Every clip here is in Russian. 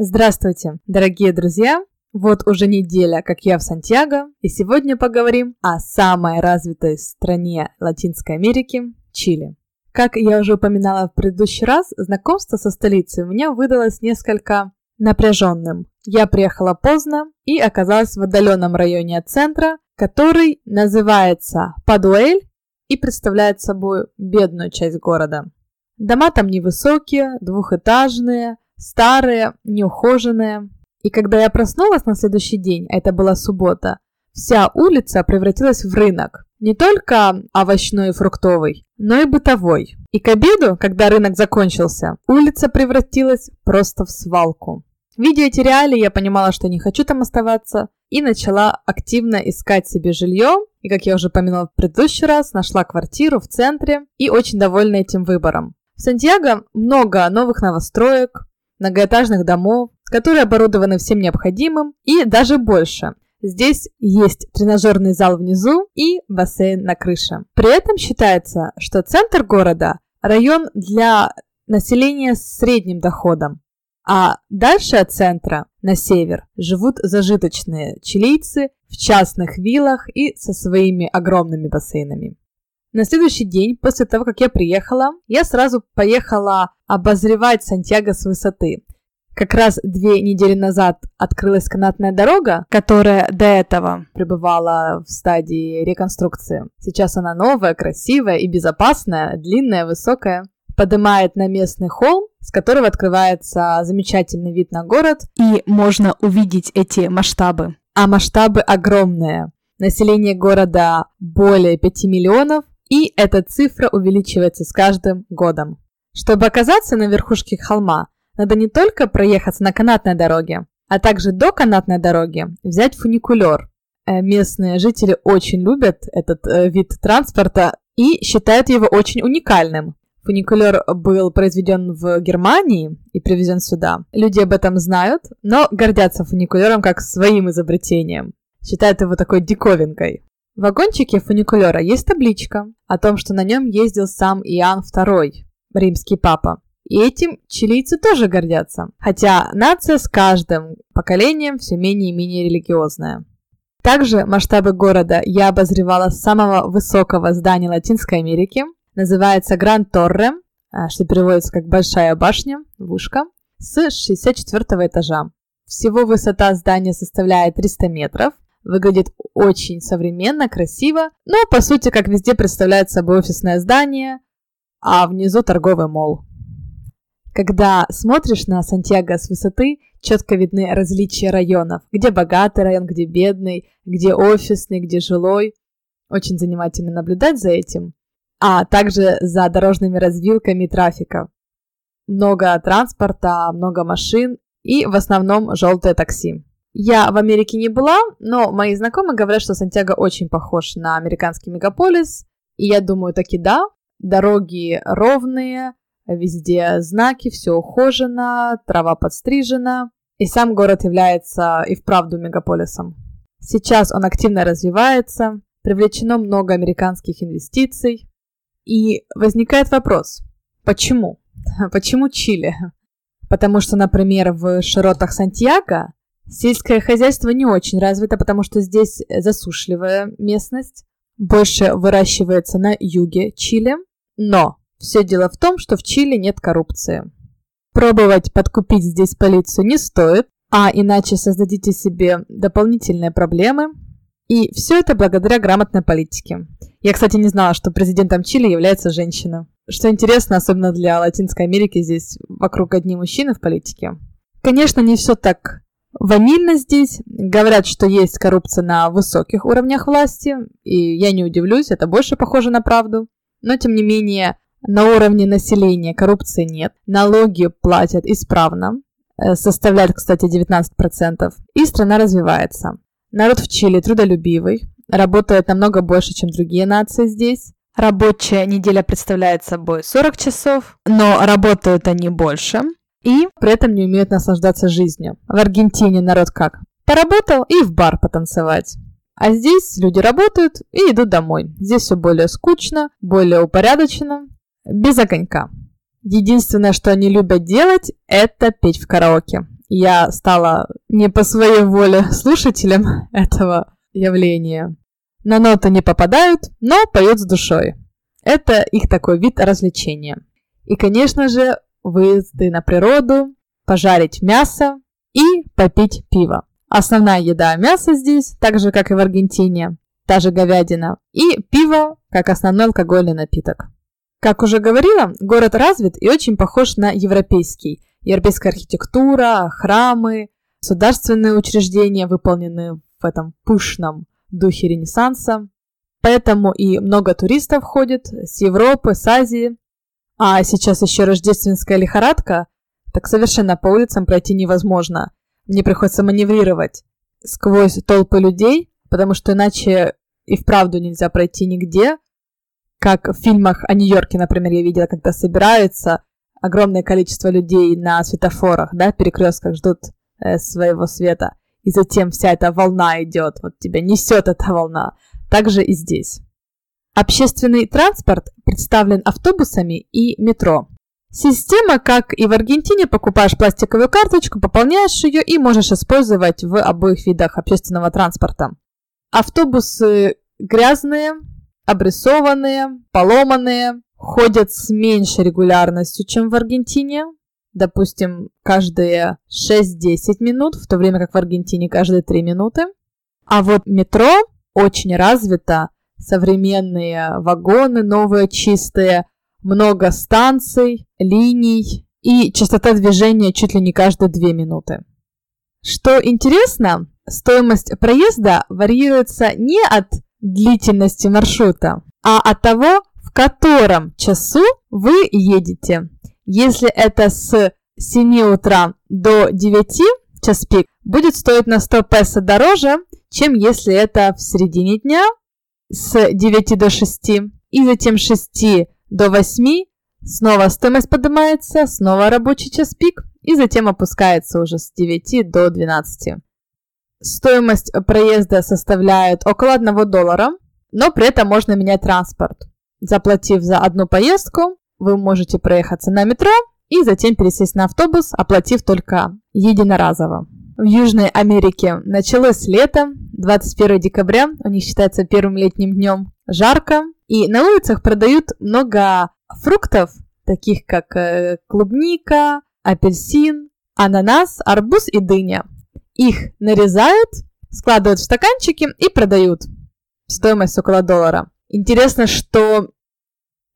Здравствуйте, дорогие друзья! Вот уже неделя, как я в Сантьяго, и сегодня поговорим о самой развитой стране Латинской Америки – Чили. Как я уже упоминала в предыдущий раз, знакомство со столицей у меня выдалось несколько напряженным. Я приехала поздно и оказалась в отдаленном районе от центра, который называется Падуэль и представляет собой бедную часть города. Дома там невысокие, двухэтажные – старые, неухоженные. И когда я проснулась на следующий день, а это была суббота, вся улица превратилась в рынок. Не только овощной и фруктовый, но и бытовой. И к обеду, когда рынок закончился, улица превратилась просто в свалку. Видя эти реалии, я понимала, что не хочу там оставаться, и начала активно искать себе жилье. И, как я уже упомянула в предыдущий раз, нашла квартиру в центре и очень довольна этим выбором. В Сантьяго много новых новостроек, многоэтажных домов, которые оборудованы всем необходимым и даже больше. Здесь есть тренажерный зал внизу и бассейн на крыше. При этом считается, что центр города – район для населения с средним доходом, а дальше от центра, на север, живут зажиточные чилийцы в частных виллах и со своими огромными бассейнами. На следующий день, после того, как я приехала, я сразу поехала обозревать Сантьяго с высоты. Как раз две недели назад открылась канатная дорога, которая до этого пребывала в стадии реконструкции. Сейчас она новая, красивая и безопасная, длинная, высокая. Поднимает на местный холм, с которого открывается замечательный вид на город, и можно увидеть эти масштабы. А масштабы огромные. Население города более 5 миллионов, и эта цифра увеличивается с каждым годом. Чтобы оказаться на верхушке холма, надо не только проехаться на канатной дороге, а также до канатной дороги взять фуникулер. Э, местные жители очень любят этот э, вид транспорта и считают его очень уникальным. Фуникулер был произведен в Германии и привезен сюда. Люди об этом знают, но гордятся фуникулером как своим изобретением. Считают его такой диковинкой. В вагончике фуникулера есть табличка о том, что на нем ездил сам Иоанн II, римский папа. И этим чилийцы тоже гордятся, хотя нация с каждым поколением все менее и менее религиозная. Также масштабы города я обозревала с самого высокого здания Латинской Америки. Называется Гранд Торре, а, что переводится как «большая башня», вышка, с 64 этажа. Всего высота здания составляет 300 метров – Выглядит очень современно, красиво, но по сути, как везде, представляет собой офисное здание, а внизу торговый мол. Когда смотришь на Сантьяго с высоты, четко видны различия районов, где богатый район, где бедный, где офисный, где жилой. Очень занимательно наблюдать за этим. А также за дорожными развилками трафика. Много транспорта, много машин и в основном желтое такси. Я в Америке не была, но мои знакомые говорят, что Сантьяго очень похож на американский мегаполис. И я думаю, таки да. Дороги ровные, везде знаки, все ухожено, трава подстрижена. И сам город является и вправду мегаполисом. Сейчас он активно развивается, привлечено много американских инвестиций. И возникает вопрос, почему? Почему Чили? Потому что, например, в широтах Сантьяго Сельское хозяйство не очень развито, потому что здесь засушливая местность. Больше выращивается на юге Чили. Но все дело в том, что в Чили нет коррупции. Пробовать подкупить здесь полицию не стоит, а иначе создадите себе дополнительные проблемы. И все это благодаря грамотной политике. Я, кстати, не знала, что президентом Чили является женщина. Что интересно, особенно для Латинской Америки, здесь вокруг одни мужчины в политике. Конечно, не все так Ванильно здесь. Говорят, что есть коррупция на высоких уровнях власти, и я не удивлюсь, это больше похоже на правду. Но, тем не менее, на уровне населения коррупции нет. Налоги платят исправно, э, составляют, кстати, 19%, и страна развивается. Народ в Чили трудолюбивый, работает намного больше, чем другие нации здесь. Рабочая неделя представляет собой 40 часов, но работают они больше и при этом не умеют наслаждаться жизнью. В Аргентине народ как? Поработал и в бар потанцевать. А здесь люди работают и идут домой. Здесь все более скучно, более упорядочено, без огонька. Единственное, что они любят делать, это петь в караоке. я стала не по своей воле слушателем этого явления. На ноты не попадают, но поют с душой. Это их такой вид развлечения. И, конечно же, выезды на природу, пожарить мясо и попить пиво. Основная еда мясо здесь, так же как и в Аргентине, та же говядина, и пиво как основной алкогольный напиток. Как уже говорила, город развит и очень похож на европейский. Европейская архитектура, храмы, государственные учреждения, выполненные в этом пышном духе Ренессанса. Поэтому и много туристов ходит с Европы, с Азии. А сейчас еще рождественская лихорадка, так совершенно по улицам пройти невозможно. Мне приходится маневрировать сквозь толпы людей, потому что иначе и вправду нельзя пройти нигде. Как в фильмах о Нью-Йорке, например, я видела, когда собираются огромное количество людей на светофорах, да, перекрестках ждут э, своего света, и затем вся эта волна идет, вот тебя несет эта волна. Также и здесь. Общественный транспорт представлен автобусами и метро. Система, как и в Аргентине, покупаешь пластиковую карточку, пополняешь ее и можешь использовать в обоих видах общественного транспорта. Автобусы грязные, обрисованные, поломанные, ходят с меньшей регулярностью, чем в Аргентине. Допустим, каждые 6-10 минут, в то время как в Аргентине каждые 3 минуты. А вот метро очень развито, современные вагоны, новые, чистые, много станций, линий и частота движения чуть ли не каждые 2 минуты. Что интересно, стоимость проезда варьируется не от длительности маршрута, а от того, в котором часу вы едете. Если это с 7 утра до 9 час пик, будет стоить на 100 песо дороже, чем если это в середине дня с 9 до 6 и затем с 6 до 8 снова стоимость поднимается, снова рабочий час пик и затем опускается уже с 9 до 12. Стоимость проезда составляет около 1 доллара, но при этом можно менять транспорт. Заплатив за одну поездку, вы можете проехаться на метро и затем пересесть на автобус, оплатив только единоразово. В Южной Америке началось лето, 21 декабря, у них считается первым летним днем, жарко, и на улицах продают много фруктов, таких как э, клубника, апельсин, ананас, арбуз и дыня. Их нарезают, складывают в стаканчики и продают. Стоимость около доллара. Интересно, что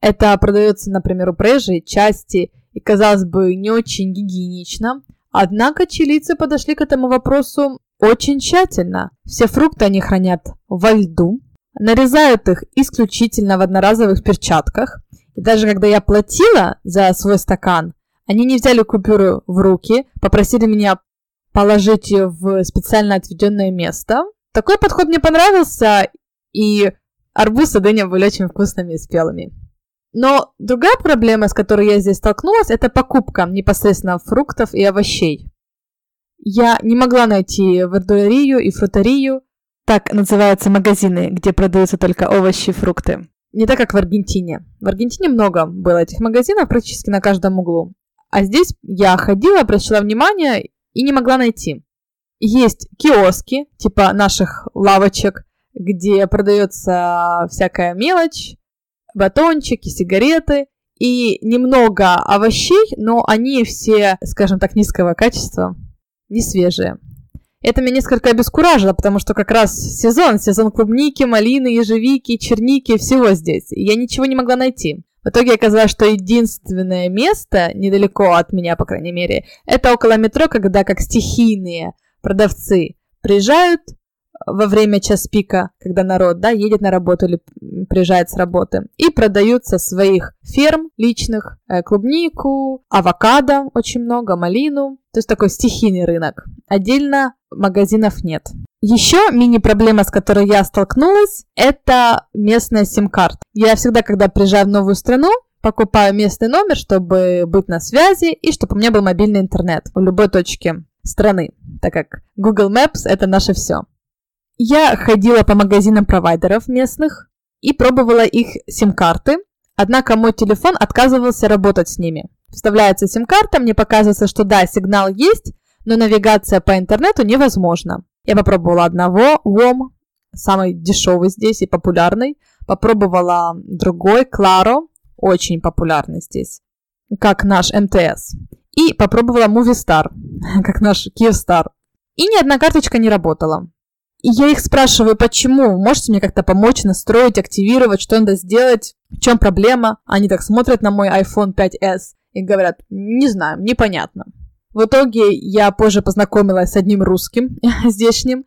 это продается, например, у проезжей части и, казалось бы, не очень гигиенично, Однако чилийцы подошли к этому вопросу очень тщательно. Все фрукты они хранят во льду, нарезают их исключительно в одноразовых перчатках. И даже когда я платила за свой стакан, они не взяли купюру в руки, попросили меня положить ее в специально отведенное место. Такой подход мне понравился, и арбуз и дыня были очень вкусными и спелыми. Но другая проблема, с которой я здесь столкнулась, это покупка непосредственно фруктов и овощей. Я не могла найти вердурерию и фруторию, так называются магазины, где продаются только овощи и фрукты. Не так, как в Аргентине. В Аргентине много было этих магазинов практически на каждом углу. А здесь я ходила, обращала внимание и не могла найти. Есть киоски, типа наших лавочек, где продается всякая мелочь, батончики, сигареты и немного овощей, но они все, скажем так, низкого качества, не свежие. Это меня несколько обескуражило, потому что как раз сезон, сезон клубники, малины, ежевики, черники, всего здесь. я ничего не могла найти. В итоге оказалось, что единственное место, недалеко от меня, по крайней мере, это около метро, когда как стихийные продавцы приезжают, во время час пика, когда народ да, едет на работу или приезжает с работы, и продают со своих ферм личных э, клубнику, авокадо очень много, малину. То есть такой стихийный рынок. Отдельно магазинов нет. Еще мини-проблема, с которой я столкнулась, это местная сим-карта. Я всегда, когда приезжаю в новую страну, покупаю местный номер, чтобы быть на связи и чтобы у меня был мобильный интернет в любой точке страны, так как Google Maps это наше все. Я ходила по магазинам провайдеров местных и пробовала их сим-карты, однако мой телефон отказывался работать с ними. Вставляется сим-карта, мне показывается, что да, сигнал есть, но навигация по интернету невозможна. Я попробовала одного, WOM, самый дешевый здесь и популярный. Попробовала другой, Claro, очень популярный здесь, как наш МТС. И попробовала Movistar, как наш Kyivstar. И ни одна карточка не работала. И я их спрашиваю, почему? Можете мне как-то помочь настроить, активировать, что надо сделать? В чем проблема? Они так смотрят на мой iPhone 5s и говорят, не знаю, непонятно. В итоге я позже познакомилась с одним русским здешним,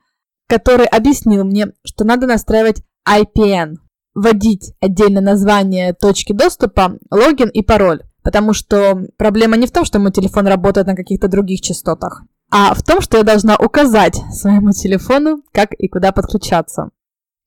который объяснил мне, что надо настраивать IPN, вводить отдельное название точки доступа, логин и пароль. Потому что проблема не в том, что мой телефон работает на каких-то других частотах, а в том, что я должна указать своему телефону, как и куда подключаться.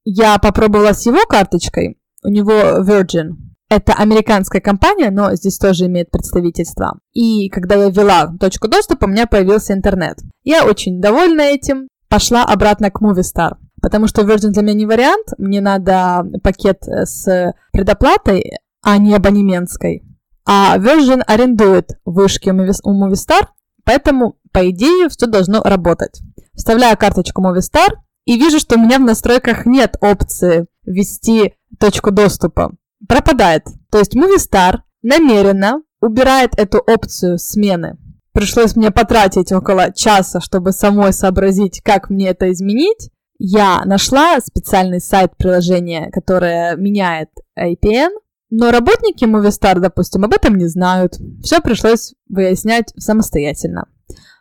Я попробовала с его карточкой, у него Virgin. Это американская компания, но здесь тоже имеет представительство. И когда я ввела точку доступа, у меня появился интернет. Я очень довольна этим. Пошла обратно к Movistar. Потому что Virgin для меня не вариант. Мне надо пакет с предоплатой, а не абонементской. А Virgin арендует вышки у Movistar, поэтому, по идее, все должно работать. Вставляю карточку Movistar и вижу, что у меня в настройках нет опции ввести точку доступа. Пропадает. То есть Movistar намеренно убирает эту опцию смены. Пришлось мне потратить около часа, чтобы самой сообразить, как мне это изменить. Я нашла специальный сайт приложения, которое меняет IPN, но работники Movistar, допустим, об этом не знают. Все пришлось выяснять самостоятельно.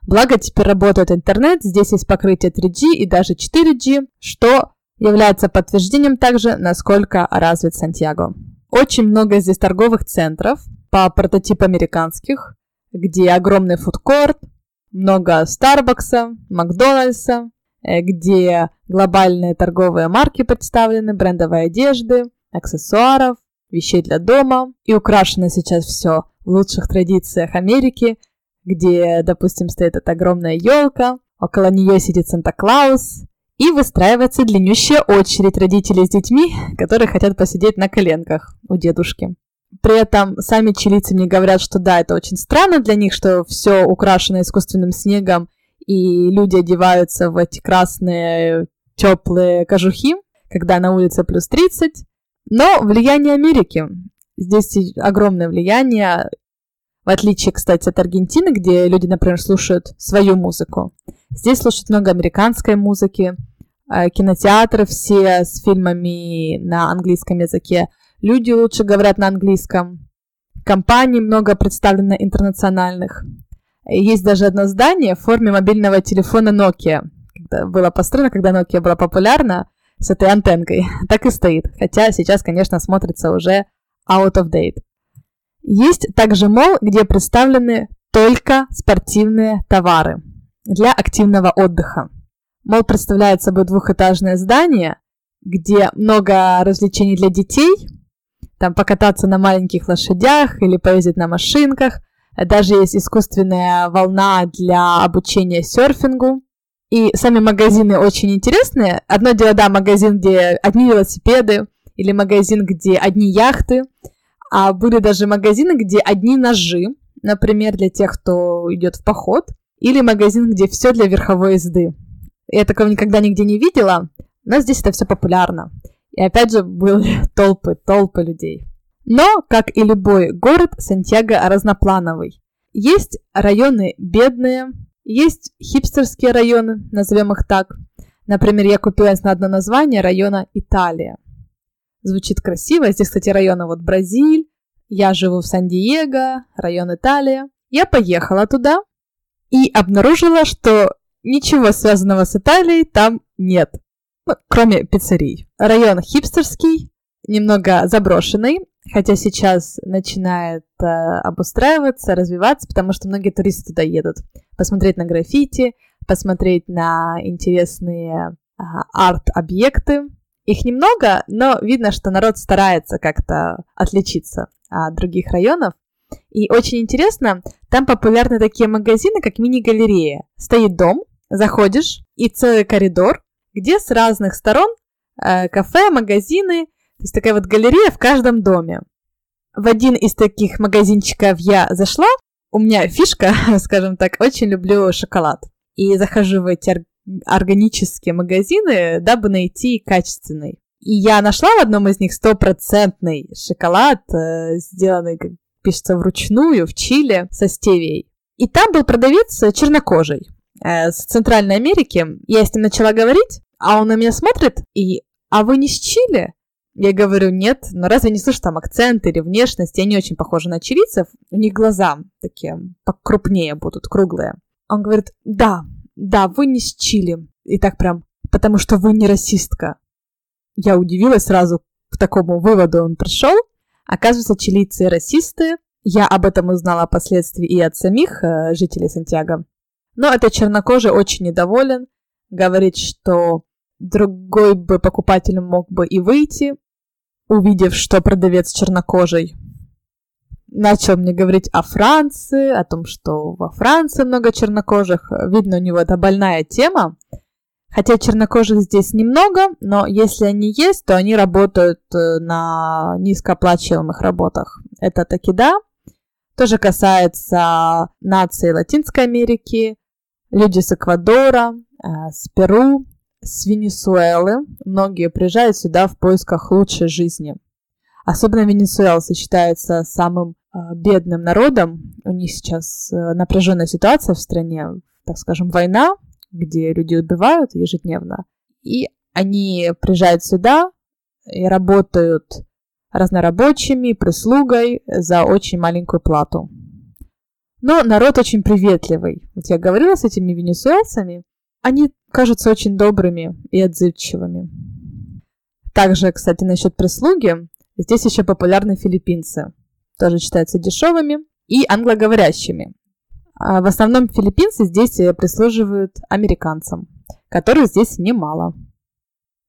Благо теперь работает интернет, здесь есть покрытие 3G и даже 4G, что является подтверждением также, насколько развит Сантьяго. Очень много здесь торговых центров по прототипу американских, где огромный фудкорт, много Старбакса, Макдональдса, э, где глобальные торговые марки представлены, брендовой одежды, аксессуаров, вещей для дома. И украшено сейчас все в лучших традициях Америки, где, допустим, стоит эта огромная елка, около нее сидит Санта-Клаус, и выстраивается длиннющая очередь родителей с детьми, которые хотят посидеть на коленках у дедушки. При этом сами чилийцы мне говорят, что да, это очень странно для них, что все украшено искусственным снегом, и люди одеваются в эти красные теплые кожухи, когда на улице плюс 30, но влияние Америки. Здесь огромное влияние, в отличие, кстати, от Аргентины, где люди, например, слушают свою музыку. Здесь слушают много американской музыки, э, кинотеатры все с фильмами на английском языке. Люди лучше говорят на английском. Компаний много представлено интернациональных. Есть даже одно здание в форме мобильного телефона Nokia. Было построено, когда Nokia была популярна с этой антенкой. Так и стоит. Хотя сейчас, конечно, смотрится уже out of date. Есть также мол, где представлены только спортивные товары для активного отдыха. Мол представляет собой двухэтажное здание, где много развлечений для детей, там покататься на маленьких лошадях или поездить на машинках. Даже есть искусственная волна для обучения серфингу. И сами магазины очень интересные. Одно дело, да, магазин, где одни велосипеды, или магазин, где одни яхты, а были даже магазины, где одни ножи, например, для тех, кто идет в поход, или магазин, где все для верховой езды. Я такого никогда нигде не видела, но здесь это все популярно. И опять же, были толпы, толпы людей. Но, как и любой город, Сантьяго разноплановый. Есть районы бедные, есть хипстерские районы, назовем их так. Например, я купилась на одно название района Италия. Звучит красиво. Здесь, кстати, районы вот Бразиль, я живу в Сан-Диего, район Италия. Я поехала туда и обнаружила, что ничего связанного с Италией там нет. Ну, кроме пиццерий. Район хипстерский, немного заброшенный, хотя сейчас начинает э, обустраиваться, развиваться, потому что многие туристы туда едут. Посмотреть на граффити, посмотреть на интересные э, арт-объекты. Их немного, но видно, что народ старается как-то отличиться от других районов. И очень интересно, там популярны такие магазины, как мини-галерея. Стоит дом, заходишь, и целый коридор, где с разных сторон э, кафе, магазины, то есть такая вот галерея в каждом доме. В один из таких магазинчиков я зашла, у меня фишка, скажем так, очень люблю шоколад. И захожу в эти органические магазины, дабы найти качественный. И я нашла в одном из них стопроцентный шоколад, э, сделанный, как пишется, вручную в Чили со стевией. И там был продавец чернокожий э, с Центральной Америки. Я с ним начала говорить, а он на меня смотрит и «А вы не с Чили?» Я говорю, нет, но разве не слышишь там акцент или внешность? Не очень похожа на чилийцев. У них глаза такие покрупнее будут, круглые. Он говорит, да, да, вы не с Чили. И так прям, потому что вы не расистка. Я удивилась сразу, к такому выводу он пришел. Оказывается, чилийцы расисты. Я об этом узнала впоследствии и от самих э, жителей Сантьяго. Но этот чернокожий очень недоволен. Говорит, что другой бы покупатель мог бы и выйти, увидев, что продавец чернокожий. Начал мне говорить о Франции, о том, что во Франции много чернокожих. Видно, у него это больная тема. Хотя чернокожих здесь немного, но если они есть, то они работают э, на низкооплачиваемых работах. Это таки да. Тоже касается нации Латинской Америки, люди с Эквадора, э, с Перу, с Венесуэлы. Многие приезжают сюда в поисках лучшей жизни. Особенно венесуэлцы считаются самым э, бедным народом. У них сейчас э, напряженная ситуация в стране, так скажем, война, где люди убивают ежедневно. И они приезжают сюда и работают разнорабочими, прислугой за очень маленькую плату. Но народ очень приветливый. Вот я говорила с этими венесуэльцами, они кажутся очень добрыми и отзывчивыми. Также, кстати, насчет прислуги, здесь еще популярны филиппинцы. Тоже считаются дешевыми и англоговорящими. А в основном филиппинцы здесь прислуживают американцам, которых здесь немало.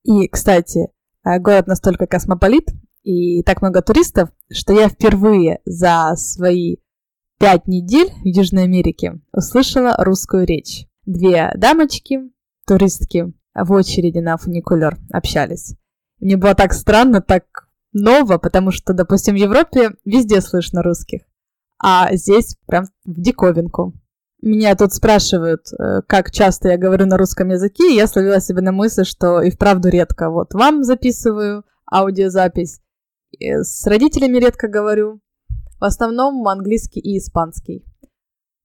И, кстати, э, город настолько космополит и так много туристов, что я впервые за свои пять недель в Южной Америке услышала русскую речь. Две дамочки, туристки, в очереди на фуникулер общались. Мне было так странно, так ново, потому что, допустим, в Европе везде слышно русских, а здесь прям в диковинку. Меня тут спрашивают, э, как часто я говорю на русском языке, и я словила себе на мысли, что и вправду редко. Вот вам записываю аудиозапись, с родителями редко говорю, в основном английский и испанский.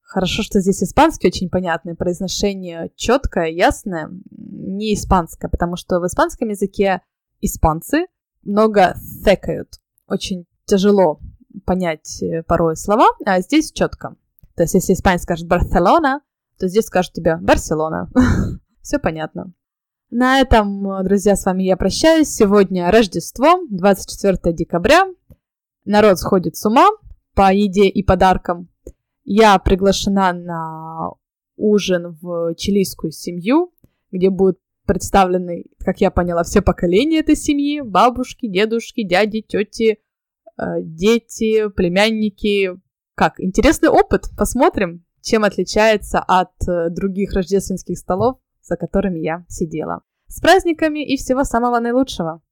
Хорошо, что здесь испанский очень понятный, произношение четкое, ясное, не испанское, потому что в испанском языке испанцы много thекают. Очень тяжело понять э, порой слова, а здесь четко. То есть, если испанец скажет Барселона, то здесь скажут тебе Барселона. Все понятно. На этом, друзья, с вами я прощаюсь. Сегодня Рождество, 24 декабря. Народ сходит с ума по еде и подаркам. Я приглашена на ужин в чилийскую семью, где будут представлены, как я поняла, все поколения этой семьи, бабушки, дедушки, дяди, тети, э, дети, племянники. Как, интересный опыт, посмотрим, чем отличается от э, других рождественских столов, за которыми я сидела. С праздниками и всего самого наилучшего!